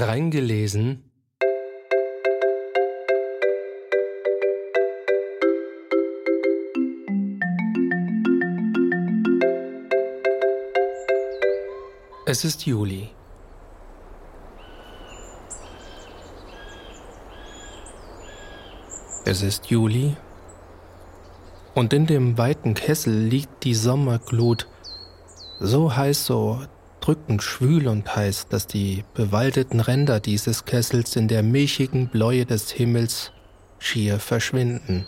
reingelesen. Es ist Juli. Es ist Juli und in dem weiten Kessel liegt die Sommerglut, so heiß, so drückend schwül und heiß, dass die bewaldeten Ränder dieses Kessels in der milchigen Bläue des Himmels schier verschwinden.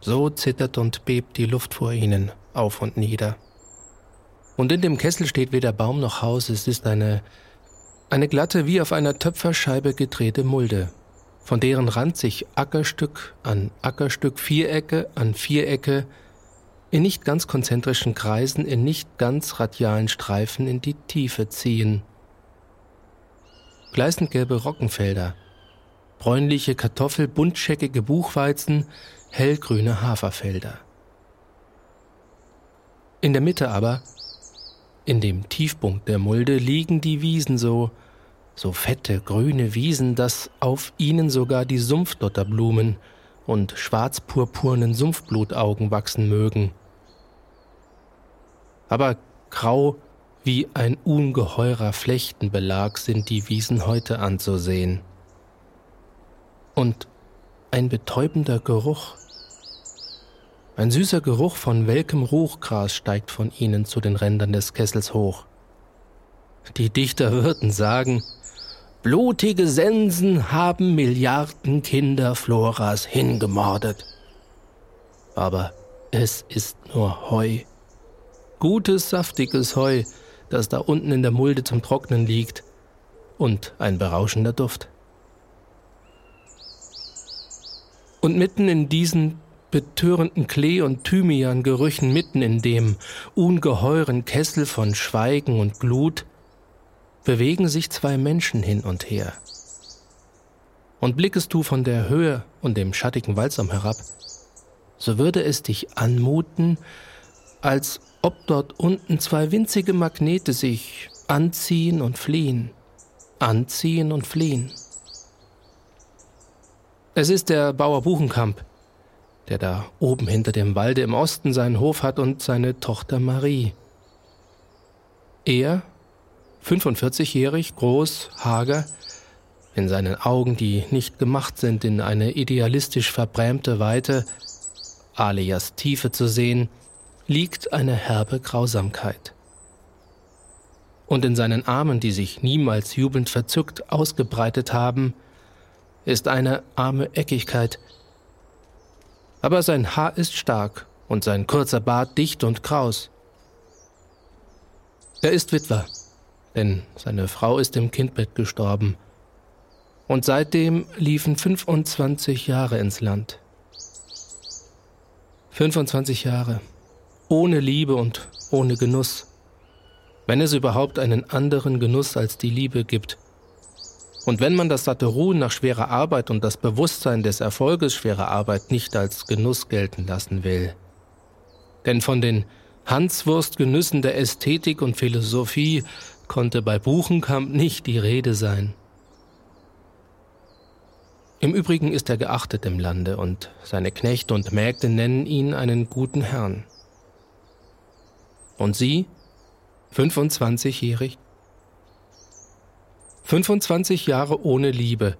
So zittert und bebt die Luft vor ihnen auf und nieder. Und in dem Kessel steht weder Baum noch Haus, es ist eine, eine glatte, wie auf einer Töpferscheibe gedrehte Mulde, von deren Rand sich Ackerstück an Ackerstück, Vierecke an Vierecke, in nicht ganz konzentrischen Kreisen, in nicht ganz radialen Streifen in die Tiefe ziehen. Gleißend gelbe Roggenfelder, bräunliche Kartoffel, buntscheckige Buchweizen, hellgrüne Haferfelder. In der Mitte aber, in dem Tiefpunkt der Mulde, liegen die Wiesen so, so fette, grüne Wiesen, dass auf ihnen sogar die Sumpfdotterblumen und schwarzpurpurnen Sumpfblutaugen wachsen mögen. Aber grau wie ein ungeheurer Flechtenbelag sind die Wiesen heute anzusehen. Und ein betäubender Geruch, ein süßer Geruch von welkem Ruchgras steigt von ihnen zu den Rändern des Kessels hoch. Die Dichter würden sagen, blutige Sensen haben Milliarden Kinder Floras hingemordet. Aber es ist nur Heu Gutes, saftiges Heu, das da unten in der Mulde zum Trocknen liegt. Und ein berauschender Duft. Und mitten in diesen betörenden Klee- und Thymian-Gerüchen, mitten in dem ungeheuren Kessel von Schweigen und Glut, bewegen sich zwei Menschen hin und her. Und blickest du von der Höhe und dem schattigen Waldsam herab, so würde es dich anmuten, als ob dort unten zwei winzige Magnete sich anziehen und fliehen, anziehen und fliehen. Es ist der Bauer Buchenkamp, der da oben hinter dem Walde im Osten seinen Hof hat und seine Tochter Marie. Er, 45-jährig, groß, hager, in seinen Augen, die nicht gemacht sind, in eine idealistisch verbrämte Weite, alias Tiefe zu sehen, liegt eine herbe Grausamkeit. Und in seinen Armen, die sich niemals jubelnd verzückt ausgebreitet haben, ist eine arme Eckigkeit. Aber sein Haar ist stark und sein kurzer Bart dicht und kraus. Er ist Witwer, denn seine Frau ist im Kindbett gestorben. Und seitdem liefen 25 Jahre ins Land. 25 Jahre ohne Liebe und ohne Genuss, wenn es überhaupt einen anderen Genuss als die Liebe gibt. Und wenn man das satte Ruhen nach schwerer Arbeit und das Bewusstsein des Erfolges schwerer Arbeit nicht als Genuss gelten lassen will. Denn von den Hanswurstgenüssen der Ästhetik und Philosophie konnte bei Buchenkamp nicht die Rede sein. Im Übrigen ist er geachtet im Lande und seine Knechte und Mägde nennen ihn einen guten Herrn. Und Sie? 25-jährig? 25 Jahre ohne Liebe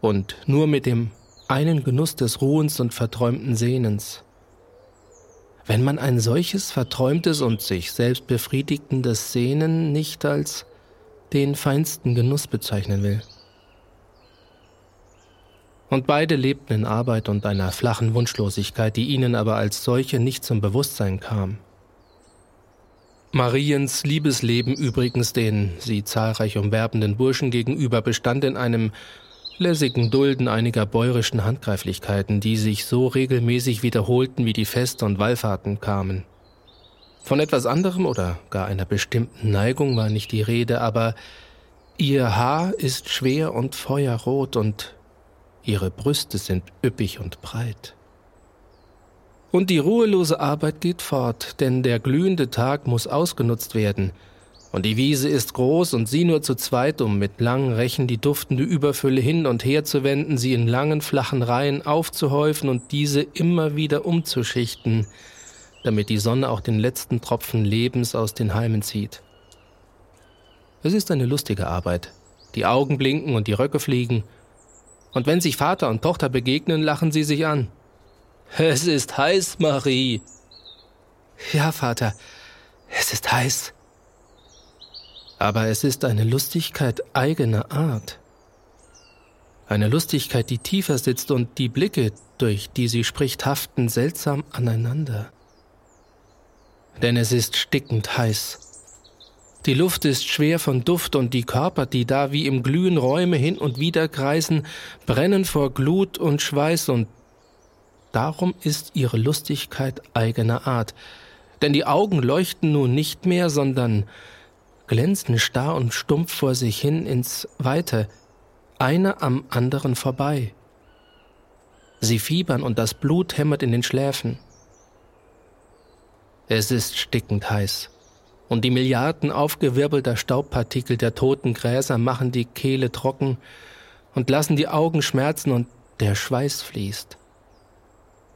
und nur mit dem einen Genuss des Ruhens und verträumten Sehnens. Wenn man ein solches verträumtes und sich selbst befriedigendes Sehnen nicht als den feinsten Genuss bezeichnen will. Und beide lebten in Arbeit und einer flachen Wunschlosigkeit, die ihnen aber als solche nicht zum Bewusstsein kam. Mariens Liebesleben übrigens den sie zahlreich umwerbenden Burschen gegenüber bestand in einem lässigen Dulden einiger bäuerischen Handgreiflichkeiten, die sich so regelmäßig wiederholten, wie die Feste und Wallfahrten kamen. Von etwas anderem oder gar einer bestimmten Neigung war nicht die Rede, aber ihr Haar ist schwer und feuerrot und ihre Brüste sind üppig und breit. Und die ruhelose Arbeit geht fort, denn der glühende Tag muss ausgenutzt werden. Und die Wiese ist groß und sie nur zu zweit, um mit langen Rechen die duftende Überfülle hin und her zu wenden, sie in langen, flachen Reihen aufzuhäufen und diese immer wieder umzuschichten, damit die Sonne auch den letzten Tropfen Lebens aus den Halmen zieht. Es ist eine lustige Arbeit. Die Augen blinken und die Röcke fliegen. Und wenn sich Vater und Tochter begegnen, lachen sie sich an. Es ist heiß, Marie. Ja, Vater, es ist heiß. Aber es ist eine Lustigkeit eigener Art. Eine Lustigkeit, die tiefer sitzt und die Blicke, durch die sie spricht, haften seltsam aneinander. Denn es ist stickend heiß. Die Luft ist schwer von Duft und die Körper, die da wie im Glühen Räume hin und wieder kreisen, brennen vor Glut und Schweiß und darum ist ihre Lustigkeit eigener Art. Denn die Augen leuchten nun nicht mehr, sondern glänzen starr und stumpf vor sich hin ins Weite, einer am anderen vorbei. Sie fiebern und das Blut hämmert in den Schläfen. Es ist stickend heiß, und die Milliarden aufgewirbelter Staubpartikel der toten Gräser machen die Kehle trocken und lassen die Augen schmerzen und der Schweiß fließt.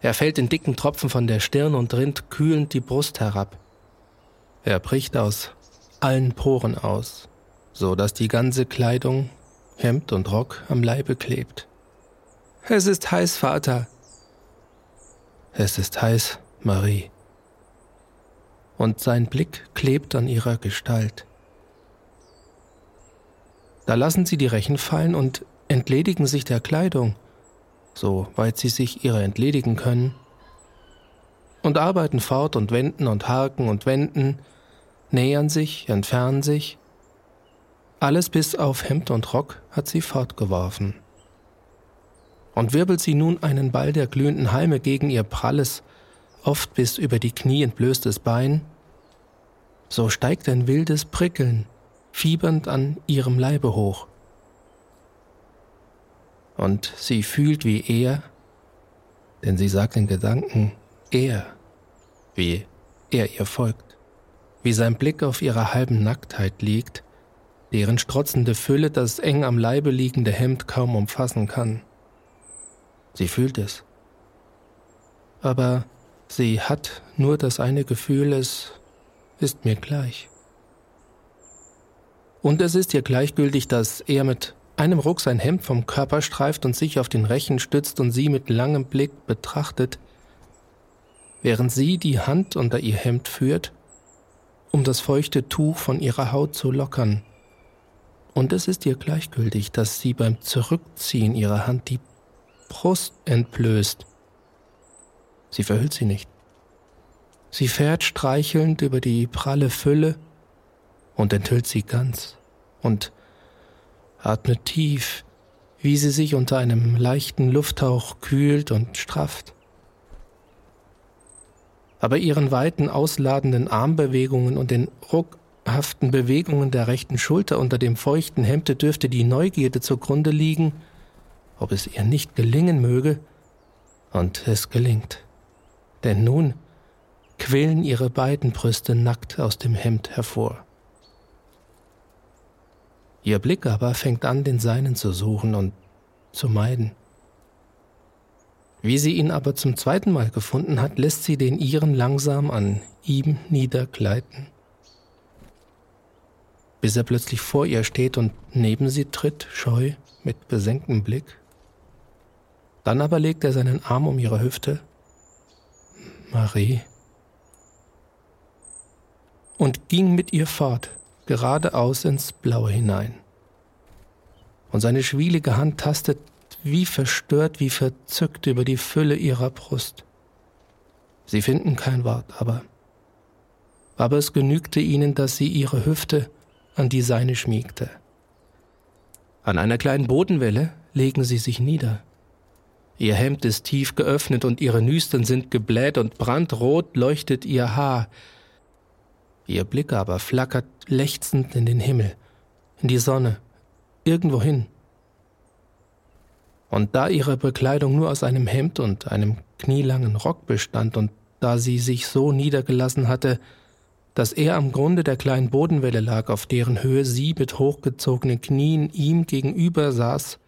Er fällt in dicken Tropfen von der Stirn und rinnt kühlend die Brust herab. Er bricht aus allen Poren aus, so dass die ganze Kleidung, Hemd und Rock am Leibe klebt. Es ist heiß, Vater. Es ist heiß, Marie. Und sein Blick klebt an ihrer Gestalt. Da lassen sie die Rechen fallen und entledigen sich der Kleidung, soweit sie sich ihrer entledigen können, und arbeiten fort und wenden und harken und wenden, nähern sich, entfernen sich. Alles bis auf Hemd und Rock hat sie fortgeworfen. Und wirbelt sie nun einen Ball der glühenden Halme gegen ihr pralles, oft bis über die Knie entblößtes Bein, so steigt ein wildes Prickeln, fiebernd an ihrem Leibe hoch. Und sie fühlt wie er, denn sie sagt in Gedanken er, wie er ihr folgt wie sein Blick auf ihre halben Nacktheit liegt, deren strotzende Fülle das eng am Leibe liegende Hemd kaum umfassen kann. Sie fühlt es. Aber sie hat nur das eine Gefühl, es ist mir gleich. Und es ist ihr gleichgültig, dass er mit einem Ruck sein Hemd vom Körper streift und sich auf den Rechen stützt und sie mit langem Blick betrachtet, während sie die Hand unter ihr Hemd führt um das feuchte Tuch von ihrer Haut zu lockern. Und es ist ihr gleichgültig, dass sie beim Zurückziehen ihrer Hand die Brust entblößt. Sie verhüllt sie nicht. Sie fährt streichelnd über die pralle Fülle und enthüllt sie ganz und atmet tief, wie sie sich unter einem leichten Lufthauch kühlt und strafft aber ihren weiten, ausladenden Armbewegungen und den ruckhaften Bewegungen der rechten Schulter unter dem feuchten Hemde dürfte die Neugierde zugrunde liegen, ob es ihr nicht gelingen möge, und es gelingt. Denn nun quillen ihre beiden Brüste nackt aus dem Hemd hervor. Ihr Blick aber fängt an, den seinen zu suchen und zu meiden. Wie sie ihn aber zum zweiten Mal gefunden hat, lässt sie den ihren langsam an ihm niedergleiten, bis er plötzlich vor ihr steht und neben sie tritt, scheu, mit besenktem Blick. Dann aber legt er seinen Arm um ihre Hüfte. Marie. Und ging mit ihr fort, geradeaus ins Blaue hinein. Und seine schwielige Hand tastet wie verstört, wie verzückt über die Fülle ihrer Brust. Sie finden kein Wort, aber aber es genügte ihnen, dass sie ihre Hüfte an die seine schmiegte. An einer kleinen Bodenwelle legen sie sich nieder. Ihr Hemd ist tief geöffnet und ihre Nüstern sind gebläht und brandrot leuchtet ihr Haar. Ihr Blick aber flackert lechzend in den Himmel, in die Sonne, irgendwohin, und da ihre Bekleidung nur aus einem Hemd und einem knielangen Rock bestand und da sie sich so niedergelassen hatte, dass er am Grunde der kleinen Bodenwelle lag, auf deren Höhe sie mit hochgezogenen Knien ihm gegenüber saß,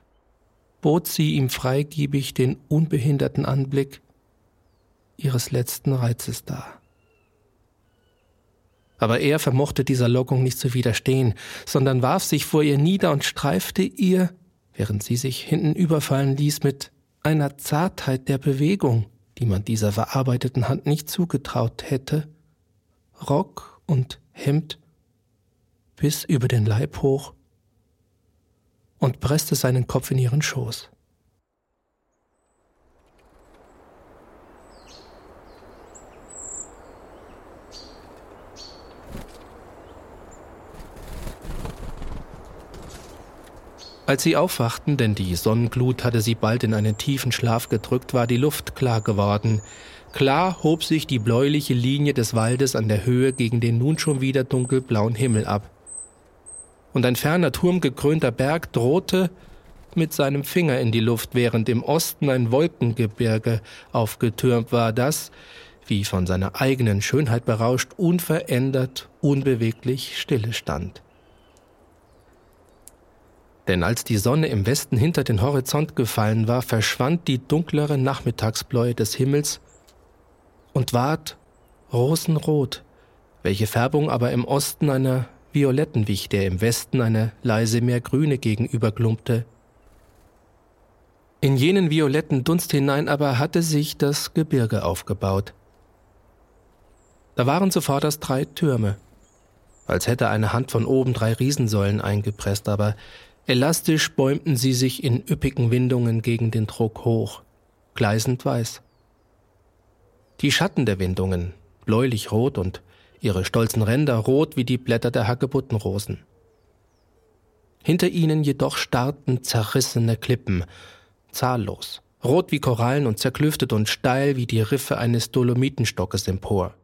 bot sie ihm freigebig den unbehinderten Anblick ihres letzten Reizes dar. Aber er vermochte dieser Lockung nicht zu widerstehen, sondern warf sich vor ihr nieder und streifte ihr, während sie sich hinten überfallen ließ, mit einer Zartheit der Bewegung, die man dieser verarbeiteten Hand nicht zugetraut hätte, Rock und Hemd bis über den Leib hoch und presste seinen Kopf in ihren Schoß. Als sie aufwachten, denn die Sonnenglut hatte sie bald in einen tiefen Schlaf gedrückt, war die Luft klar geworden. Klar hob sich die bläuliche Linie des Waldes an der Höhe gegen den nun schon wieder dunkelblauen Himmel ab. Und ein ferner turmgekrönter Berg drohte mit seinem Finger in die Luft, während im Osten ein Wolkengebirge aufgetürmt war, das, wie von seiner eigenen Schönheit berauscht, unverändert, unbeweglich stille stand. Denn als die Sonne im Westen hinter den Horizont gefallen war, verschwand die dunklere Nachmittagsbläue des Himmels und ward rosenrot, welche Färbung aber im Osten einer violetten wich, der im Westen eine leise Meergrüne gegenüberglumpte. In jenen violetten Dunst hinein aber hatte sich das Gebirge aufgebaut. Da waren zuvorderst drei Türme, als hätte eine Hand von oben drei Riesensäulen eingepresst, aber Elastisch bäumten sie sich in üppigen Windungen gegen den Druck hoch, gleißend weiß. Die Schatten der Windungen, bläulich rot und ihre stolzen Ränder rot wie die Blätter der Hagebuttenrosen. Hinter ihnen jedoch starrten zerrissene Klippen, zahllos, rot wie Korallen und zerklüftet und steil wie die Riffe eines Dolomitenstockes empor.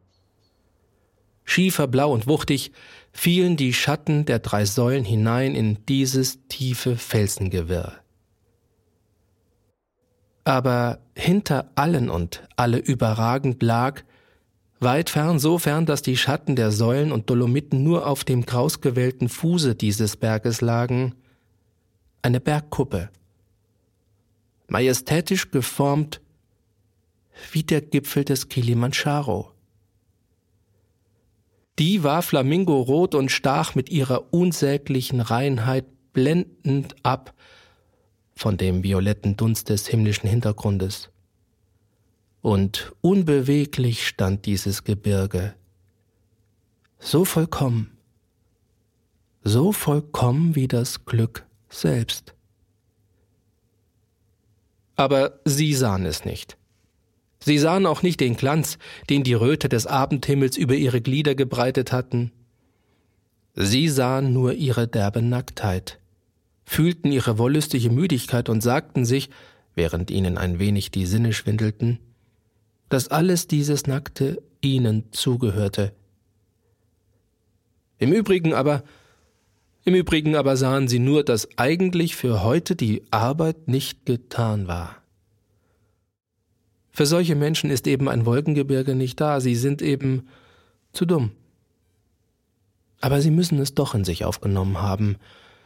Schieferblau und wuchtig fielen die Schatten der drei Säulen hinein in dieses tiefe Felsengewirr. Aber hinter allen und alle überragend lag, weit fern, so fern, dass die Schatten der Säulen und Dolomiten nur auf dem krausgewellten Fuße dieses Berges lagen, eine Bergkuppe, majestätisch geformt wie der Gipfel des Kilimanjaro. Die war flamingorot und stach mit ihrer unsäglichen Reinheit blendend ab von dem violetten Dunst des himmlischen Hintergrundes. Und unbeweglich stand dieses Gebirge, so vollkommen, so vollkommen wie das Glück selbst. Aber sie sahen es nicht. Sie sahen auch nicht den Glanz, den die Röte des Abendhimmels über ihre Glieder gebreitet hatten. Sie sahen nur ihre derbe Nacktheit, fühlten ihre wollüstige Müdigkeit und sagten sich, während ihnen ein wenig die Sinne schwindelten, dass alles dieses Nackte ihnen zugehörte. Im Übrigen aber, im Übrigen aber sahen sie nur, dass eigentlich für heute die Arbeit nicht getan war. Für solche Menschen ist eben ein Wolkengebirge nicht da, sie sind eben zu dumm. Aber sie müssen es doch in sich aufgenommen haben,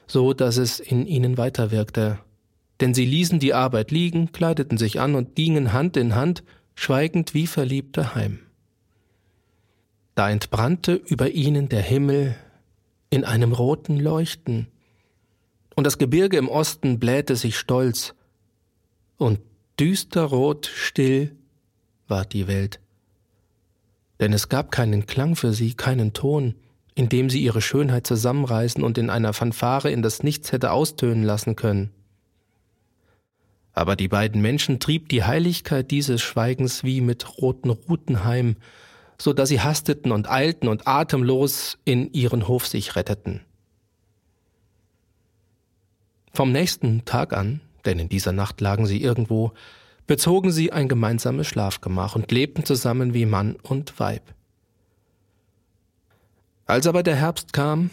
so dass es in ihnen weiterwirkte. Denn sie ließen die Arbeit liegen, kleideten sich an und gingen Hand in Hand, schweigend wie Verliebte heim. Da entbrannte über ihnen der Himmel in einem roten Leuchten, und das Gebirge im Osten blähte sich stolz, und Düsterrot, still war die Welt. Denn es gab keinen Klang für sie, keinen Ton, in dem sie ihre Schönheit zusammenreißen und in einer Fanfare in das Nichts hätte austönen lassen können. Aber die beiden Menschen trieb die Heiligkeit dieses Schweigens wie mit roten Ruten heim, so dass sie hasteten und eilten und atemlos in ihren Hof sich retteten. Vom nächsten Tag an denn in dieser Nacht lagen sie irgendwo, bezogen sie ein gemeinsames Schlafgemach und lebten zusammen wie Mann und Weib. Als aber der Herbst kam,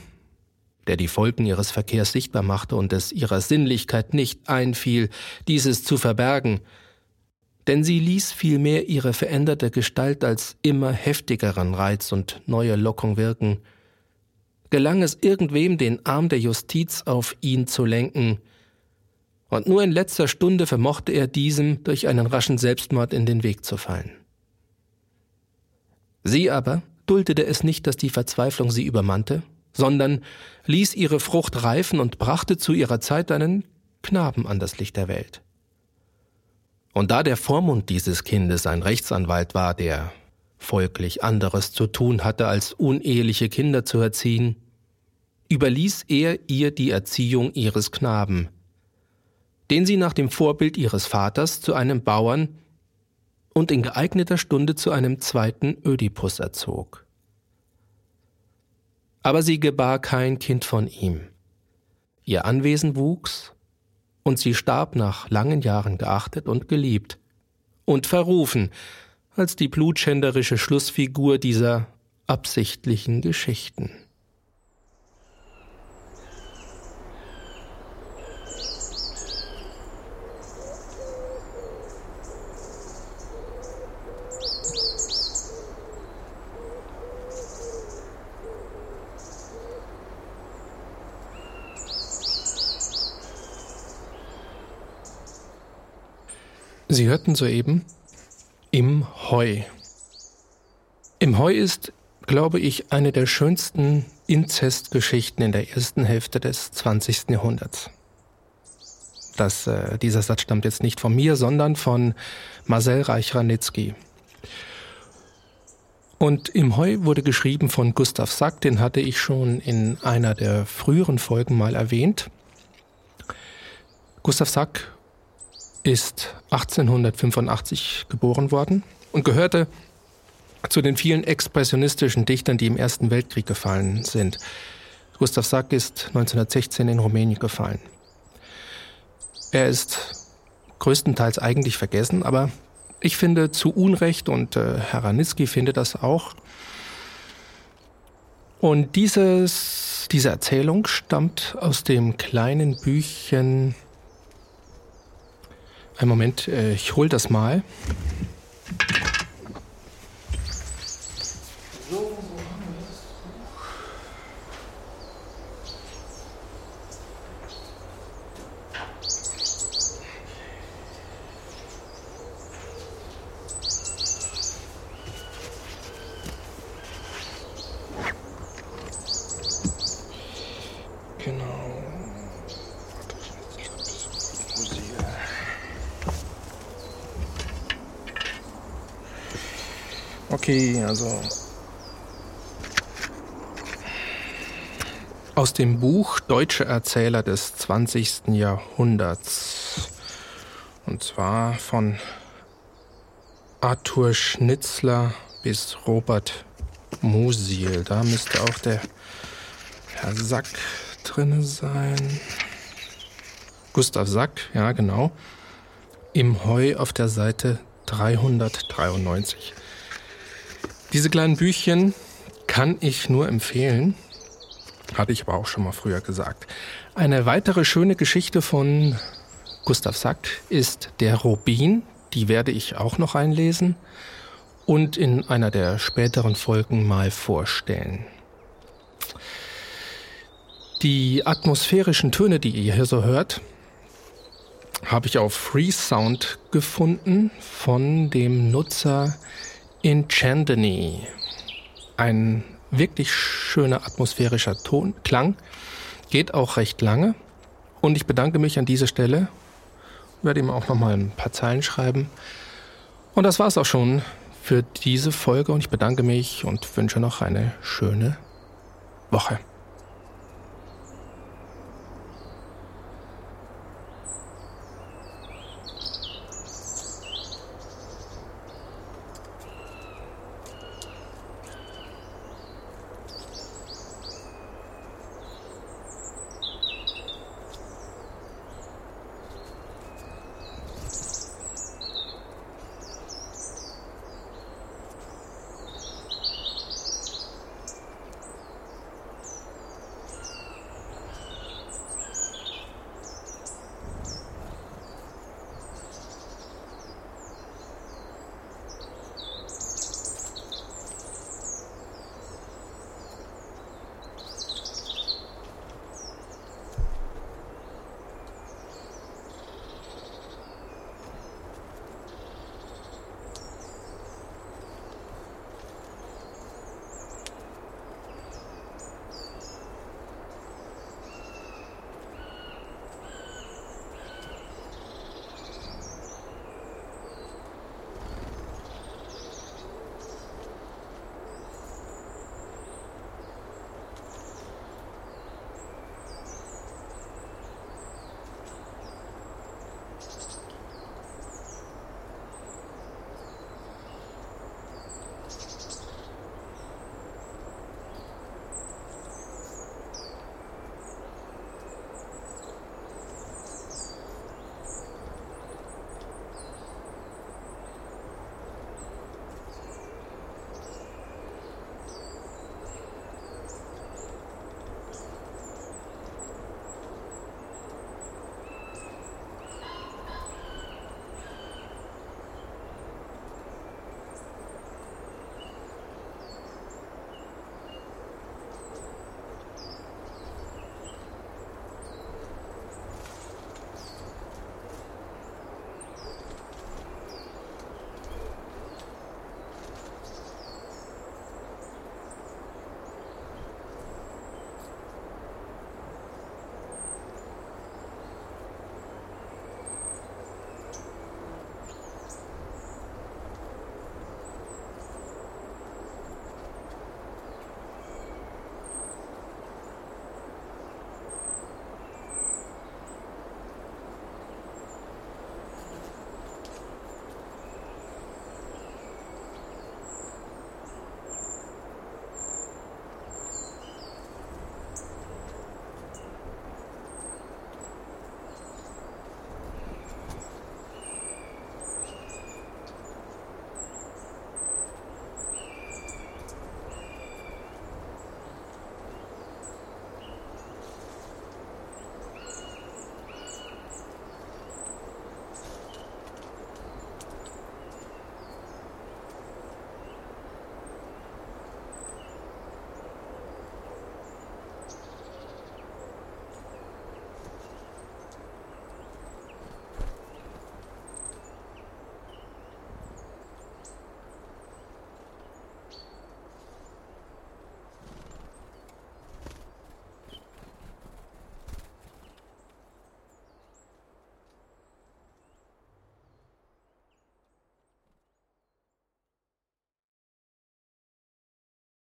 der die Folgen ihres Verkehrs sichtbar machte und es ihrer Sinnlichkeit nicht einfiel, dieses zu verbergen, denn sie ließ vielmehr ihre veränderte Gestalt als immer heftigeren Reiz und neue Lockung wirken. Gelang es irgendwem, den Arm der Justiz auf ihn zu lenken, und nur in letzter Stunde vermochte er diesem durch einen raschen Selbstmord in den Weg zu fallen. Sie aber duldete es nicht, dass die Verzweiflung sie übermannte, sondern ließ ihre Frucht reifen und brachte zu ihrer Zeit einen Knaben an das Licht der Welt. Und da der Vormund dieses Kindes ein Rechtsanwalt war, der folglich anderes zu tun hatte, als uneheliche Kinder zu erziehen, überließ er ihr die Erziehung ihres Knaben, den sie nach dem Vorbild ihres Vaters zu einem Bauern und in geeigneter Stunde zu einem zweiten Ödipus erzog. Aber sie gebar kein Kind von ihm. Ihr Anwesen wuchs, und sie starb nach langen Jahren geachtet und geliebt und verrufen als die blutschänderische Schlussfigur dieser absichtlichen Geschichten. Sie hörten soeben Im Heu. Im Heu ist, glaube ich, eine der schönsten Inzestgeschichten in der ersten Hälfte des 20. Jahrhunderts. Das, äh, dieser Satz stammt jetzt nicht von mir, sondern von Marcel Reich-Ranitzky. Und im Heu wurde geschrieben von Gustav Sack, den hatte ich schon in einer der früheren Folgen mal erwähnt. Gustav Sack ist 1885 geboren worden und gehörte zu den vielen expressionistischen Dichtern, die im Ersten Weltkrieg gefallen sind. Gustav Sack ist 1916 in Rumänien gefallen. Er ist größtenteils eigentlich vergessen, aber ich finde zu Unrecht und äh, Herr Ranitzky findet das auch. Und dieses, diese Erzählung stammt aus dem kleinen Büchchen ein Moment, äh, ich hol das mal. Okay, also aus dem Buch Deutsche Erzähler des 20. Jahrhunderts. Und zwar von Arthur Schnitzler bis Robert Musil. Da müsste auch der Herr Sack drin sein. Gustav Sack, ja genau. Im Heu auf der Seite 393. Diese kleinen Büchchen kann ich nur empfehlen. Hatte ich aber auch schon mal früher gesagt. Eine weitere schöne Geschichte von Gustav Sack ist Der Rubin. Die werde ich auch noch einlesen und in einer der späteren Folgen mal vorstellen. Die atmosphärischen Töne, die ihr hier so hört, habe ich auf Free Sound gefunden von dem Nutzer in Chandani. Ein wirklich schöner atmosphärischer Ton, Klang. Geht auch recht lange. Und ich bedanke mich an dieser Stelle. Werde ihm auch noch mal ein paar Zeilen schreiben. Und das war's auch schon für diese Folge. Und ich bedanke mich und wünsche noch eine schöne Woche.